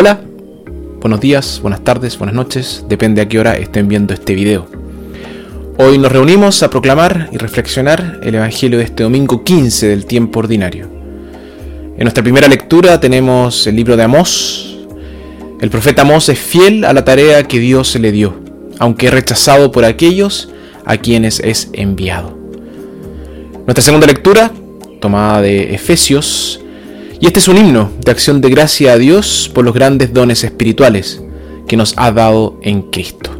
Hola, buenos días, buenas tardes, buenas noches, depende a qué hora estén viendo este video. Hoy nos reunimos a proclamar y reflexionar el Evangelio de este domingo 15 del tiempo ordinario. En nuestra primera lectura tenemos el libro de Amós. El profeta Amós es fiel a la tarea que Dios le dio, aunque es rechazado por aquellos a quienes es enviado. Nuestra segunda lectura, tomada de Efesios, y este es un himno de acción de gracia a Dios por los grandes dones espirituales que nos ha dado en Cristo.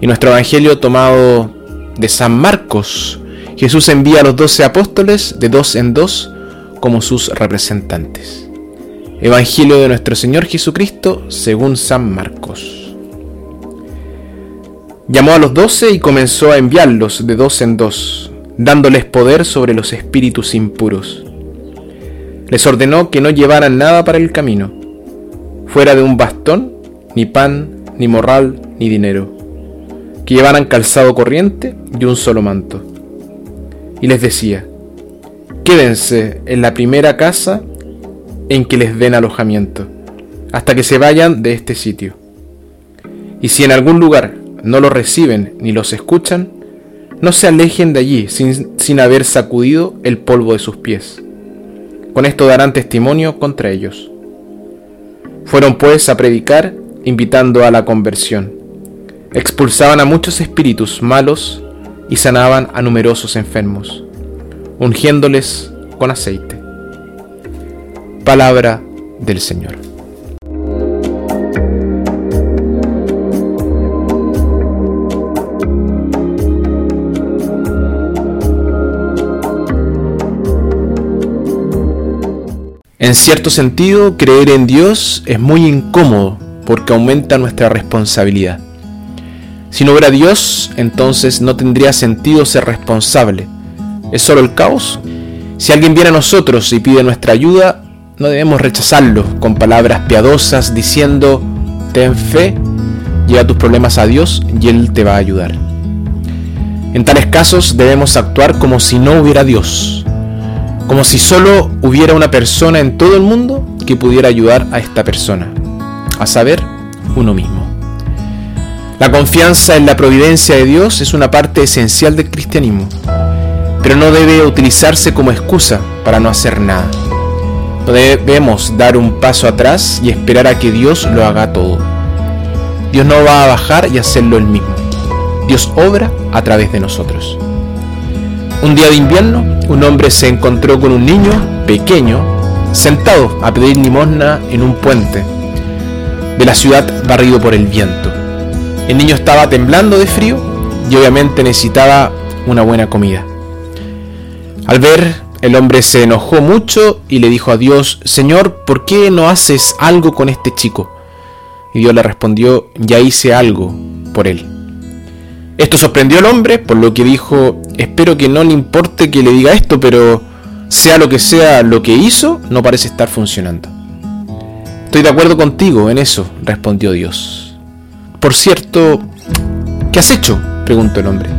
Y nuestro Evangelio tomado de San Marcos, Jesús envía a los doce apóstoles de dos en dos como sus representantes. Evangelio de nuestro Señor Jesucristo según San Marcos. Llamó a los doce y comenzó a enviarlos de dos en dos, dándoles poder sobre los espíritus impuros les ordenó que no llevaran nada para el camino, fuera de un bastón, ni pan, ni morral, ni dinero, que llevaran calzado corriente y un solo manto. Y les decía, quédense en la primera casa en que les den alojamiento, hasta que se vayan de este sitio. Y si en algún lugar no los reciben ni los escuchan, no se alejen de allí sin, sin haber sacudido el polvo de sus pies con esto darán testimonio contra ellos. Fueron pues a predicar, invitando a la conversión. Expulsaban a muchos espíritus malos y sanaban a numerosos enfermos, ungiéndoles con aceite. Palabra del Señor. En cierto sentido, creer en Dios es muy incómodo porque aumenta nuestra responsabilidad. Si no hubiera Dios, entonces no tendría sentido ser responsable. ¿Es solo el caos? Si alguien viene a nosotros y pide nuestra ayuda, no debemos rechazarlo con palabras piadosas diciendo, ten fe, lleva tus problemas a Dios y Él te va a ayudar. En tales casos debemos actuar como si no hubiera Dios, como si solo hubiera una persona en todo el mundo que pudiera ayudar a esta persona, a saber, uno mismo. La confianza en la providencia de Dios es una parte esencial del cristianismo, pero no debe utilizarse como excusa para no hacer nada. No debemos dar un paso atrás y esperar a que Dios lo haga todo. Dios no va a bajar y hacerlo él mismo. Dios obra a través de nosotros. Un día de invierno, un hombre se encontró con un niño pequeño sentado a pedir limosna en un puente de la ciudad barrido por el viento. El niño estaba temblando de frío y obviamente necesitaba una buena comida. Al ver, el hombre se enojó mucho y le dijo a Dios, Señor, ¿por qué no haces algo con este chico? Y Dios le respondió, ya hice algo por él. Esto sorprendió al hombre, por lo que dijo, espero que no le importe que le diga esto, pero sea lo que sea lo que hizo, no parece estar funcionando. Estoy de acuerdo contigo en eso, respondió Dios. Por cierto, ¿qué has hecho? preguntó el hombre.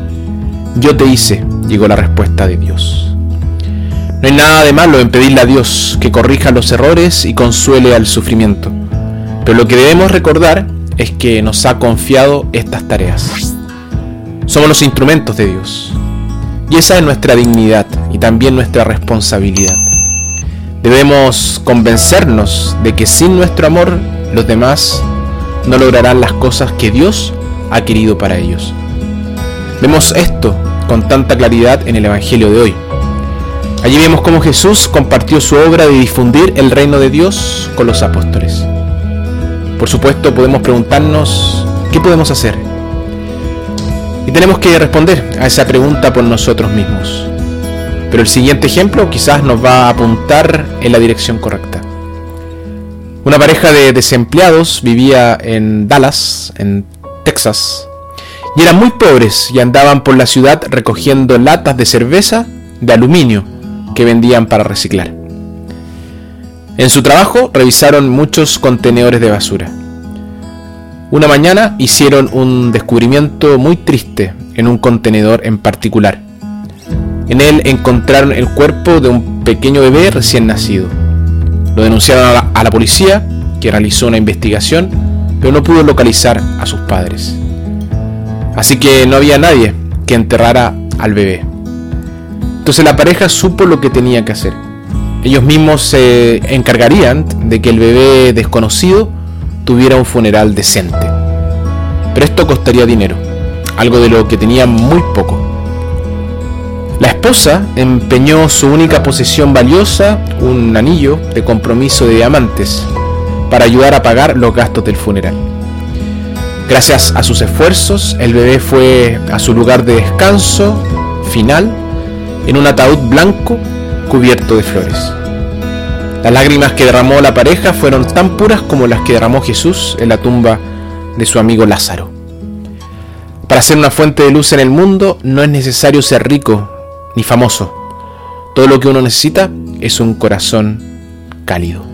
Yo te hice, llegó la respuesta de Dios. No hay nada de malo en pedirle a Dios que corrija los errores y consuele al sufrimiento, pero lo que debemos recordar es que nos ha confiado estas tareas. Somos los instrumentos de Dios. Y esa es nuestra dignidad y también nuestra responsabilidad. Debemos convencernos de que sin nuestro amor los demás no lograrán las cosas que Dios ha querido para ellos. Vemos esto con tanta claridad en el Evangelio de hoy. Allí vemos cómo Jesús compartió su obra de difundir el reino de Dios con los apóstoles. Por supuesto podemos preguntarnos, ¿qué podemos hacer? Y tenemos que responder a esa pregunta por nosotros mismos. Pero el siguiente ejemplo quizás nos va a apuntar en la dirección correcta. Una pareja de desempleados vivía en Dallas, en Texas, y eran muy pobres y andaban por la ciudad recogiendo latas de cerveza de aluminio que vendían para reciclar. En su trabajo revisaron muchos contenedores de basura. Una mañana hicieron un descubrimiento muy triste en un contenedor en particular. En él encontraron el cuerpo de un pequeño bebé recién nacido. Lo denunciaron a la, policía que realizó una investigación, pero no pudo localizar a sus padres. Así que no había nadie que enterrara al bebé. Entonces la pareja supo lo que tenía que hacer. Ellos mismos se encargarían de que el bebé desconocido tuviera un funeral decente. Pero esto costaría dinero, algo de lo que tenían muy poco. La esposa empeñó su única posesión valiosa, un anillo de compromiso de diamantes, para ayudar a pagar los gastos del funeral. Gracias a sus esfuerzos, el bebé fue a su lugar de descanso final en un ataúd blanco cubierto de flores. Las lágrimas que derramó la pareja fueron tan puras como las que derramó Jesús en la tumba de su amigo Lázaro. Para ser una fuente de luz en el mundo no es necesario ser rico ni famoso. Todo lo que uno necesita es un corazón cálido.